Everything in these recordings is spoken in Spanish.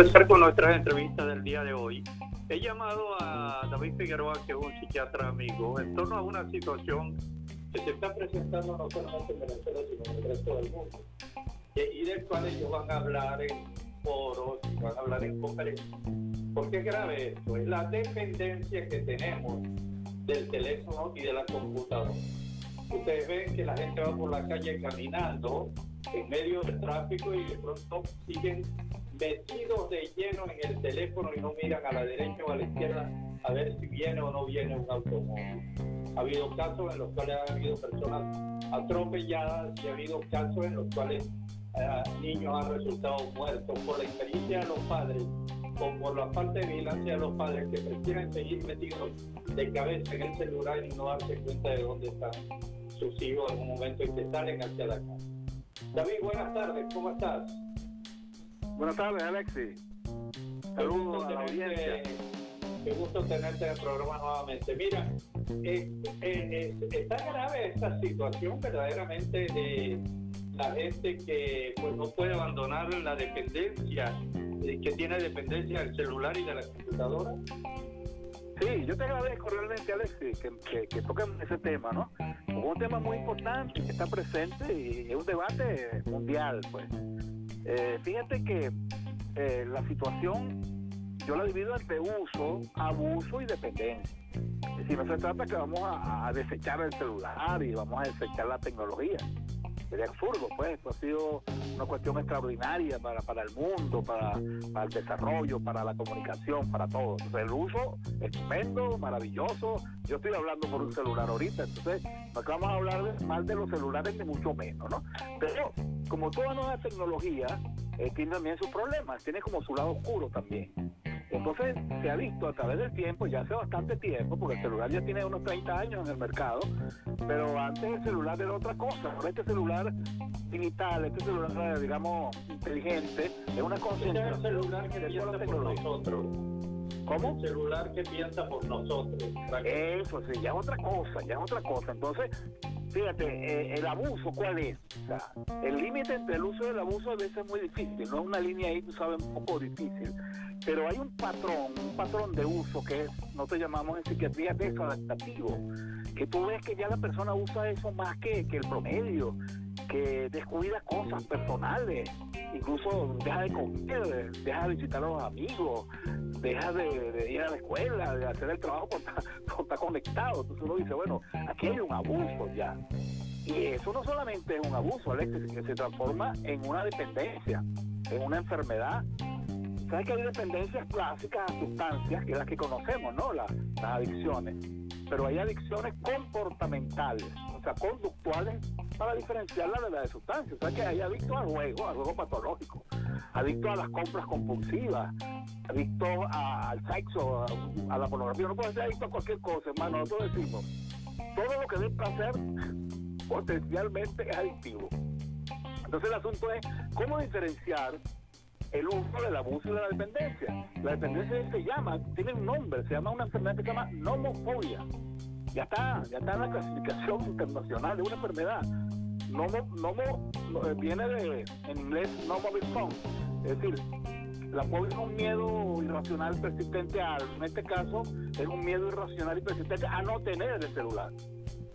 empezar con nuestras entrevistas del día de hoy. He llamado a David Figueroa, que es un psiquiatra amigo, en torno a una situación que se está presentando no solamente en Venezuela, sino en el resto del mundo, y del cual ellos van a hablar en foros, van a hablar en conferencias. ¿Por qué grave esto? Es la dependencia que tenemos del teléfono y de la computadora. Ustedes ven que la gente va por la calle caminando en medio del tráfico y de pronto siguen metidos de lleno en el teléfono y no miran a la derecha o a la izquierda a ver si viene o no viene un automóvil. Ha habido casos en los cuales ha habido personas atropelladas y ha habido casos en los cuales eh, niños han resultado muertos por la experiencia de los padres o por la falta de vigilancia de los padres que prefieren seguir metidos de cabeza en el celular y no darse cuenta de dónde están sus hijos en un momento en que salen hacia la casa. David, buenas tardes, ¿cómo estás? Buenas tardes, Alexi. Saludos a la audiencia. Qué gusto tenerte en el programa nuevamente. Mira, eh, eh, eh, está grave esta situación verdaderamente de la gente que pues, no puede abandonar la dependencia, que tiene dependencia del celular y de la computadora. Sí, yo te agradezco realmente, Alexi, que, que, que toquen ese tema, ¿no? Es un tema muy importante que está presente y es un debate mundial, pues. Eh, fíjate que eh, la situación yo la divido entre uso, abuso y dependencia. Decir, no se trata que vamos a, desechar el celular y vamos a desechar la tecnología. Sería absurdo, pues. Esto ha sido una cuestión extraordinaria para, para el mundo, para, para, el desarrollo, para la comunicación, para todo. El uso, estupendo, maravilloso. Yo estoy hablando por un celular ahorita, entonces no vamos a hablar más de los celulares ni mucho menos, ¿no? Pero como toda nueva tecnología, eh, tiene también sus problemas, tiene como su lado oscuro también. Entonces se ha visto a través del tiempo, ya hace bastante tiempo, porque el celular ya tiene unos 30 años en el mercado, pero antes el celular era otra cosa. Ahora este celular digital, este celular, digamos, inteligente, es una concentración. Este celular que piensa por nosotros. ¿Cómo? Un celular que piensa por nosotros. Eso, sí, ya es otra cosa, ya es otra cosa. Entonces, fíjate, eh, el abuso, ¿cuál es? O sea, el límite entre el uso y el abuso a veces es muy difícil, no es una línea ahí, tú sabes, un poco difícil. Pero hay un patrón, un patrón de uso que nosotros llamamos en psiquiatría desadaptativo, que tú ves que ya la persona usa eso más que, que el promedio, que descuida cosas personales, incluso deja de comer, deja de visitar a los amigos, deja de, ir a la escuela, de hacer el trabajo porque está, conectado. Entonces uno dice, bueno, aquí hay un abuso ya. Y eso no solamente es un abuso, Alex, que se transforma en una dependencia, en una enfermedad. Sabes que hay dependencias clásicas a sustancias, que es las que conocemos, ¿no? Las adicciones. Pero hay adicciones comportamentales, o sea, conductuales para diferenciarla de la de sustancias. O sea que hay adictos al juego, al juego patológico, adictos a las compras compulsivas, adictos al sexo, a, la pornografía. No puede ser adicto a cualquier cosa, hermano. Nosotros decimos, todo lo que dé placer potencialmente es adictivo. Entonces el asunto es cómo diferenciar el uso del abuso y de la dependencia. La dependencia se llama, tiene un nombre, se llama una enfermedad que se llama nomofobia. Ya está, ya está en la clasificación internacional de una enfermedad. Nomo, nomo eh, viene de, en inglés, nomophobia, es decir, la fobia es un miedo irracional persistente a, en este caso, es un miedo irracional y persistente a no tener el celular.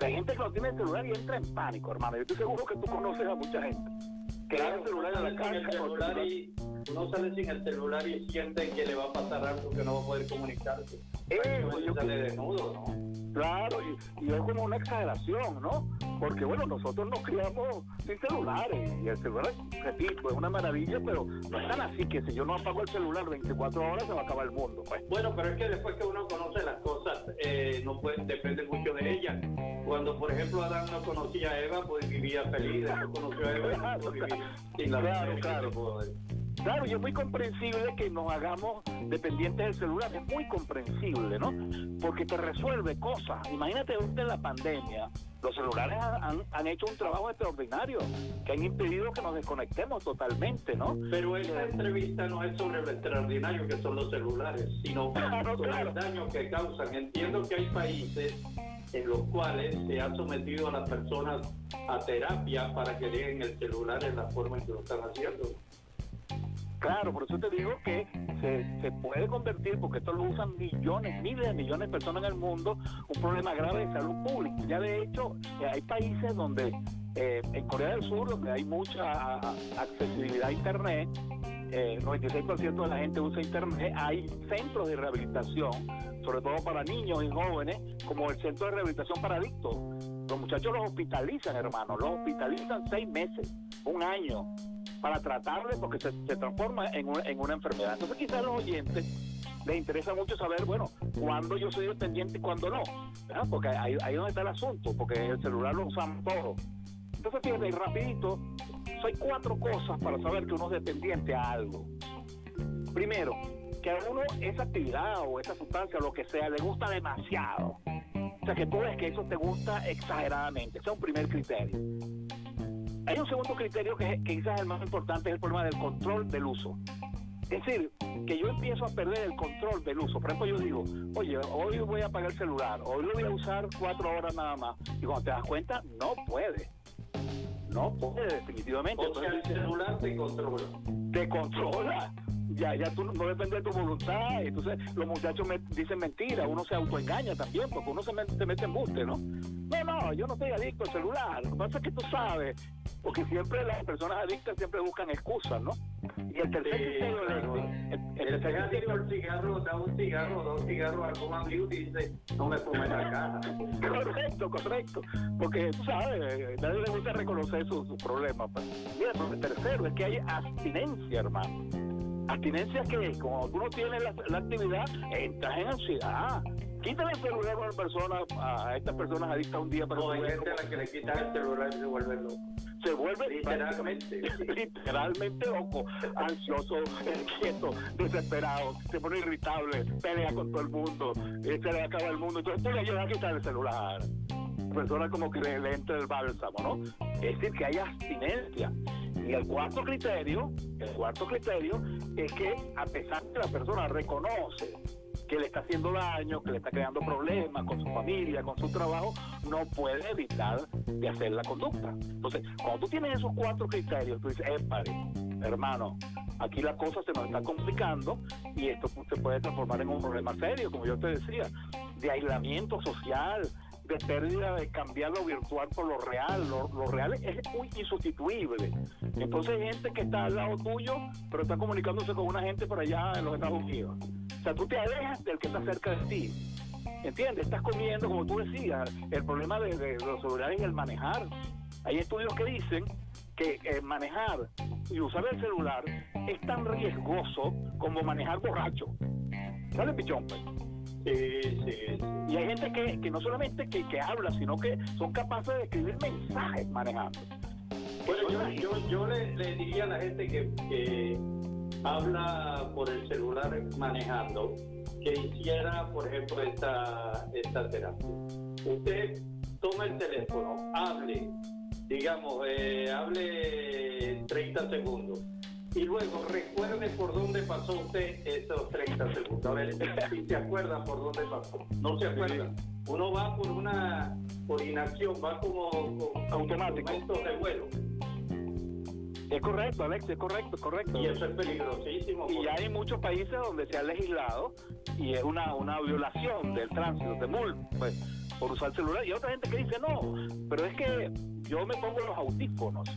Hay gente que no tiene el celular y entra en pánico, hermano. Yo estoy seguro que tú conoces a mucha gente que claro, el celular en la casa. y uno sale sin el celular y siente que le va a pasar algo que no va a poder comunicarse. Eh, yo sale desnudo, ¿no? Claro, y, es como una exageración, ¿no? Porque bueno, nosotros nos criamos sin celulares y el celular, repito, es una maravilla, pero no es tan así que si yo no apago el celular 24 horas se va a acabar el mundo. Pues. Bueno, pero es que después que uno conoce las cosas, eh, no puede, depende mucho de ella. Cuando, por ejemplo, Adán no conocía a Eva, pues vivía feliz, no conoció a Eva, pues vivía sin la claro, claro. Claro, y es muy comprensible que nos hagamos dependientes del celular, es muy comprensible, ¿no? Porque te resuelve cosas. Imagínate usted en la pandemia, los celulares han, hecho un trabajo extraordinario, que han impedido que nos desconectemos totalmente, ¿no? Pero esta entrevista no es sobre lo extraordinario que son los celulares, sino sobre el daño que causan. Entiendo que hay países en los cuales se ha sometido a las personas a terapia para que dejen el celular en la forma en que lo están haciendo. Claro, por eso te digo que se, puede convertir, porque esto lo usan millones, miles de millones de personas en el mundo, un problema grave de salud pública. Ya de hecho, eh, hay países donde, eh, en Corea del Sur, donde hay mucha accesibilidad a Internet, eh, 96% de la gente usa Internet, hay centros de rehabilitación, sobre todo para niños y jóvenes, como el Centro de Rehabilitación para Adictos. Los muchachos los hospitalizan, hermano, los hospitalizan seis meses, un año, para tratarle porque se, transforma en una, en una enfermedad. Entonces quizás a los oyentes les interesa mucho saber, bueno, cuándo yo soy dependiente y cuándo no, porque ahí, ahí donde está el asunto, porque el celular lo usamos todo. Entonces fíjate, rapidito, hay cuatro cosas para saber que uno es dependiente a algo. Primero, que a uno esa actividad o esa sustancia lo que sea le gusta demasiado. O sea, que tú ves que eso te gusta exageradamente. Ese es un primer criterio. Hay un segundo criterio que, que quizás es el más importante, es el problema del control del uso. Es decir, que yo empiezo a perder el control del uso. Por ejemplo, yo digo, oye, hoy voy a apagar el celular, hoy lo voy a usar cuatro horas nada más. Y cuando te das cuenta, no puede. No puede, definitivamente. O sea, el celular te controla. Te controla. Ya, ya tú no depende de tu voluntad. Entonces, los muchachos me dicen mentiras. Uno se autoengaña también, porque uno se, mete en buste, ¿no? No, no, yo no estoy adicto al celular. Lo que pasa es que tú sabes, porque siempre las personas adictas siempre buscan excusas, ¿no? Y el tercer criterio el, el, tercer al cigarro, da un cigarro, dos cigarros a algún amigo y dice, no me fumes la caja. correcto, correcto. Porque tú sabes, nadie le gusta reconocer sus su problemas. Pues. Mira, pero el tercero es que hay abstinencia, hermano. Abstinencia que como tú no tienes la, la actividad, entras en ansiedad. Quítale el celular a, persona, a estas personas adictas un día para no, hay gente a la que le quitan el celular y se vuelve loco. Se vuelve literalmente. literalmente loco ansioso inquieto desesperado. Se pone irritable pelea con todo el mundo se le acaba el mundo. Entonces tú le ayudas a quitar el celular. Persona como que le, le entra el bálsamo no es decir que hay abstinencia y el cuarto criterio el cuarto criterio es que a pesar que la persona reconoce que le está haciendo daño, que le está creando problemas con su familia, con su trabajo, no puede evitar de hacer la conducta. Entonces, cuando tú tienes esos cuatro criterios, tú dices, pare, hermano, aquí la cosa se nos está complicando y esto se puede transformar en un problema serio, como yo te decía, de aislamiento social, de pérdida de cambiar lo virtual por lo real. Lo, real es muy insustituible. Entonces hay gente que está al lado tuyo, pero está comunicándose con una gente por allá en los Estados Unidos. O sea, tú te alejas del que está cerca de ti. ¿Entiendes? Estás comiendo, como tú decías, el problema de, los celulares y el manejar. Hay estudios que dicen que eh, manejar y usar el celular es tan riesgoso como manejar borracho. ¿Sale, pichón? Pues? Sí, sí, Y hay gente que, que no solamente que, que, habla, sino que son capaces de escribir mensajes manejando. Bueno, yo, yo, yo le, le, diría a la gente que, que habla por el celular manejando, que hiciera, por ejemplo, esta, esta terapia. Usted toma el teléfono, hable, digamos, eh, hable 30 segundos y luego recuerde por dónde pasó usted esos 30 segundos. A ver si se acuerda por dónde pasó. No se acuerda. Uno va por una por inacción, va como, automático de vuelo. Es correcto, Alex, es correcto, correcto. Y eso es peligrosísimo. Y ya hay muchos países donde se ha legislado y es una, una violación del tránsito, de MUL, pues, por usar el celular. Y hay otra gente que dice, no, pero es que yo me pongo los audífonos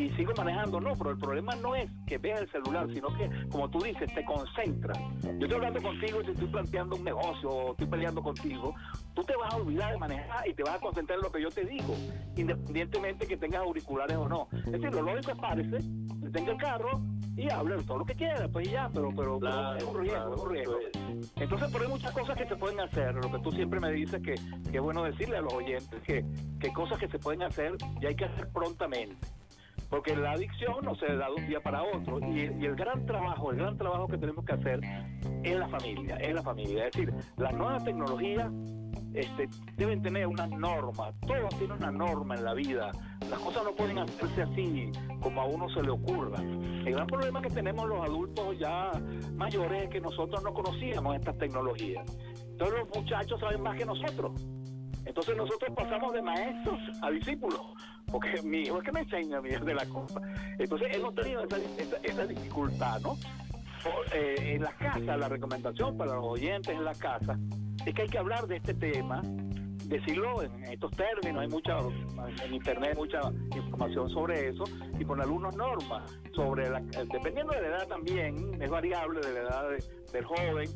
y sigo manejando. No, pero el problema no es que veas el celular, sino que, como tú dices, te concentras. Yo estoy hablando contigo y te estoy planteando un negocio o estoy peleando contigo. Tú te vas a olvidar de manejar y te vas a concentrar en lo que yo te digo, independientemente que tengas auriculares o no. Es decir, lo lógico es parece, que tenga el carro y hable todo lo que quiera, pues ya, pero, pero, es un riesgo, es un riesgo. Entonces, pero hay muchas cosas que se pueden hacer. Lo que tú siempre me dices que, que es bueno decirle a los oyentes que, que cosas que se pueden hacer y hay que hacer prontamente porque la adicción no se da de un día para otro y, el gran trabajo, el gran trabajo que tenemos que hacer es la familia, es la familia. Es decir, las nuevas tecnologías este, deben tener una norma, todo tiene una norma en la vida. Las cosas no pueden hacerse así como a uno se le ocurra. El gran problema que tenemos los adultos ya mayores es que nosotros no conocíamos estas tecnologías. Todos los muchachos saben más que nosotros. Entonces nosotros pasamos de maestros a discípulos porque mi hijo es que me enseña a mí de la cosa. Entonces hemos tenido esa, esa, dificultad, ¿no? Eh, en la casa, la recomendación para los oyentes en la casa es que hay que hablar de este tema decirlo en estos términos, hay mucha, en internet mucha información sobre eso, y con algunas normas sobre la, dependiendo de la edad también, es variable de la edad del joven,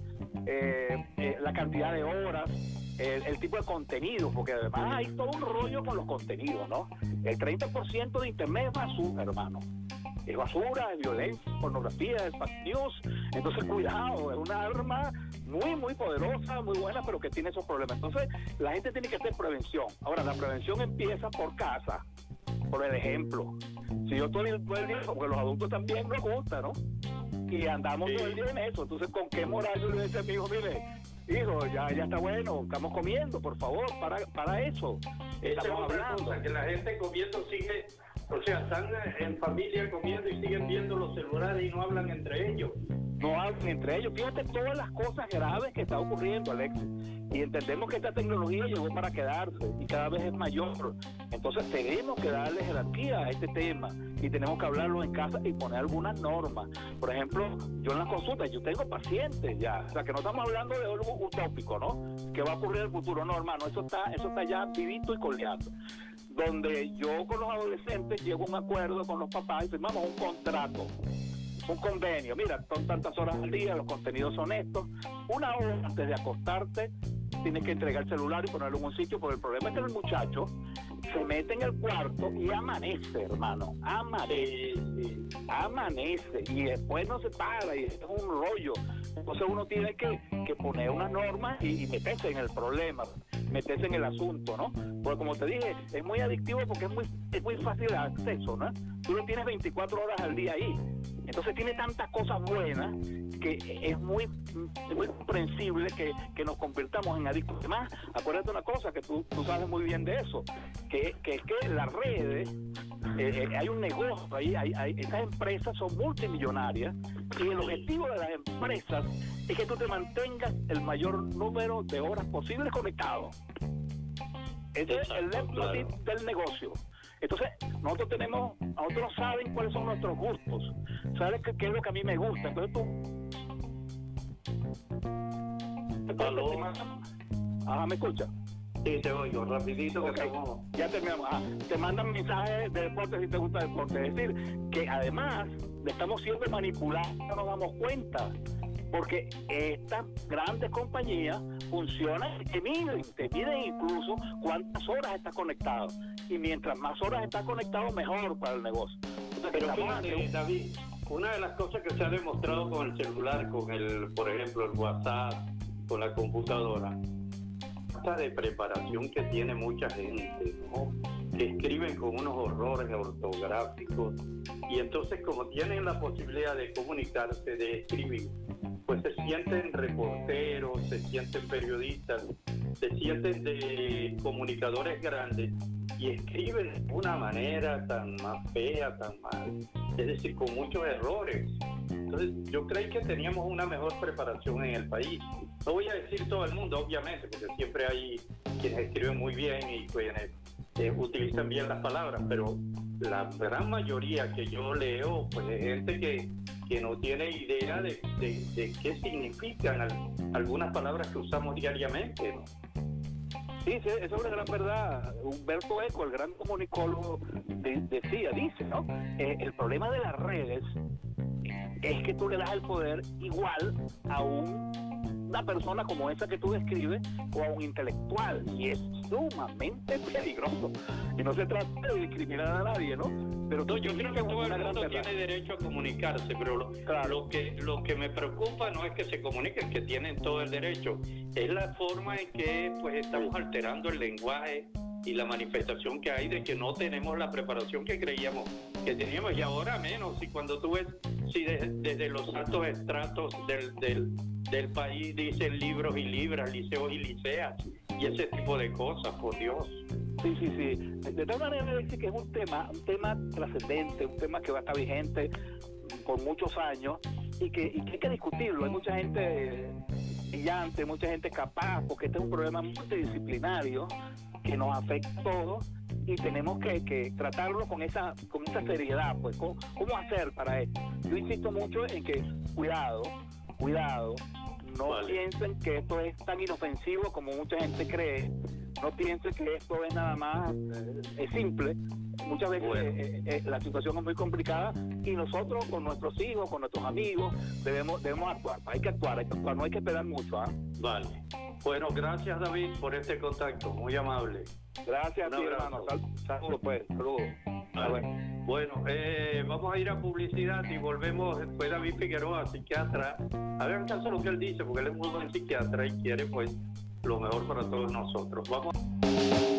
eh, eh, la cantidad de horas, el, tipo de contenido, porque además hay todo un rollo con los contenidos, ¿no? El 30% de internet es basura, hermano. Es basura, es violencia, pornografía, es fake news. Entonces, cuidado, es una arma muy, muy poderosa, muy buena, pero que tiene esos problemas. Entonces, la gente tiene que hacer prevención. Ahora, la prevención empieza por casa, por el ejemplo. Si yo estoy todo el día, porque los adultos también nos gusta, ¿no? Y andamos todo el día en eso. Entonces, ¿con qué moral yo le digo a mi hijo, mire, hijo, ya, ya está bueno, estamos comiendo, por favor, para, para eso. Estamos hablando. que la gente comiendo sigue o sea, están en familia comiendo y siguen viendo los celulares y no hablan entre ellos. No hablan entre ellos. Fíjate todas las cosas graves que están ocurriendo, Alexis. Y entendemos que esta tecnología llegó para quedarse y cada vez es mayor. Entonces tenemos que darle jerarquía a este tema y tenemos que hablarlo en casa y poner algunas normas. Por ejemplo, yo en las consultas, yo tengo pacientes ya. O sea, que no estamos hablando de algo utópico, ¿no? Que va a ocurrir en el futuro. No, hermano, eso está, eso está ya vivito y coleando donde yo con los adolescentes llego a un acuerdo con los papás y firmamos un contrato, un convenio. Mira, son tantas horas al día, los contenidos son estos. Una hora antes de acostarte, tienes que entregar el celular y ponerlo en un sitio, porque el problema es que el muchacho se mete en el cuarto y amanece, hermano. Amanece. Amanece. Y después no se para y es un rollo. Entonces uno tiene que, poner unas normas y, y meterse en el problema meterse en el asunto, ¿no? Porque como te dije, es muy adictivo porque es muy, es muy fácil de acceso, ¿no? Tú lo tienes 24 horas al día ahí. Entonces tiene tantas cosas buenas que es muy, muy comprensible que, nos convirtamos en adictos. Además, acuérdate una cosa, que tú, tú sabes muy bien de eso, que, que es que las redes, eh, eh, hay un negocio ahí, hay, hay, esas empresas son multimillonarias y el objetivo de las empresas es que tú te mantengas el mayor número de horas posibles conectado. Ese es el del negocio. Entonces, nosotros tenemos, nosotros saben cuáles son nuestros gustos, saben qué, es lo que a mí me gusta. Entonces tú... Ajá, ¿me escucha? Sí, te oigo, rapidito que Ya terminamos. Ah, te mandan mensajes de deporte si te gusta el deporte. Es decir, que además estamos siempre manipulados, no nos damos cuenta porque estas grandes compañías funcionan y te miden, te miden incluso cuántas horas estás conectado. Y mientras más horas estás conectado, mejor para el negocio. Pero fíjate, David, una de las cosas que se ha demostrado con el celular, con el, por ejemplo, el WhatsApp, con la computadora, de preparación que tiene mucha gente, que escriben con unos horrores ortográficos. Y entonces como tienen la posibilidad de comunicarse, de escribir, pues se sienten reporteros, se sienten periodistas, se sienten de comunicadores grandes y escriben de una manera tan más fea, tan mal, es decir, con muchos errores. Entonces, yo creí que teníamos una mejor preparación en el país. No voy a decir todo el mundo, obviamente, porque siempre hay quienes escriben muy bien y quienes eh, utilizan bien las palabras, pero la gran mayoría que yo leo, pues es gente que, no tiene idea de, de, qué significan algunas palabras que usamos diariamente, ¿no? Sí, eso es una gran verdad. Humberto Eco, el gran comunicólogo, decía, dice, ¿no? Eh, el problema de las redes es que tú le das el poder igual a una persona como esa que tú describes o a un intelectual y es sumamente peligroso. Y no se trata de discriminar a nadie, ¿no? Pero yo creo que todo el mundo tiene derecho a comunicarse, pero lo, que, lo que me preocupa no es que se comuniquen, que tienen todo el derecho, es la forma en que pues estamos alterando el lenguaje y la manifestación que hay de que no tenemos la preparación que creíamos que teníamos y ahora menos. Y cuando tú ves, si desde los altos estratos del, del, del país dicen libros y libras, liceos y liceas y ese tipo de cosas, por Dios. Sí, sí, sí. De tal manera decir que es un tema, un tema trascendente, un tema que va a estar vigente por muchos años y que, y que hay que discutirlo. Hay mucha gente brillante, mucha gente capaz, porque este es un problema multidisciplinario que nos afecta a todos y tenemos que, tratarlo con esa con esa seriedad, pues ¿cómo, hacer para esto? Yo insisto mucho en que cuidado, cuidado, no piensen que esto es tan inofensivo como mucha gente cree, no piensen que esto es nada más, eh, es simple, muchas veces eh, eh, la situación es muy complicada y nosotros con nuestros hijos, con nuestros amigos, debemos debemos actuar, hay que actuar, hay que actuar, no hay que esperar mucho. ¿ah? Vale. Bueno, gracias David por este contacto, muy amable. Gracias a ti, hermano. Saludos, pues. Saludos. Bueno, eh, vamos a ir a publicidad y volvemos después David Figueroa, psiquiatra. A ver caso lo que él dice, porque él es muy buen psiquiatra y quiere pues lo mejor para todos nosotros. Vamos.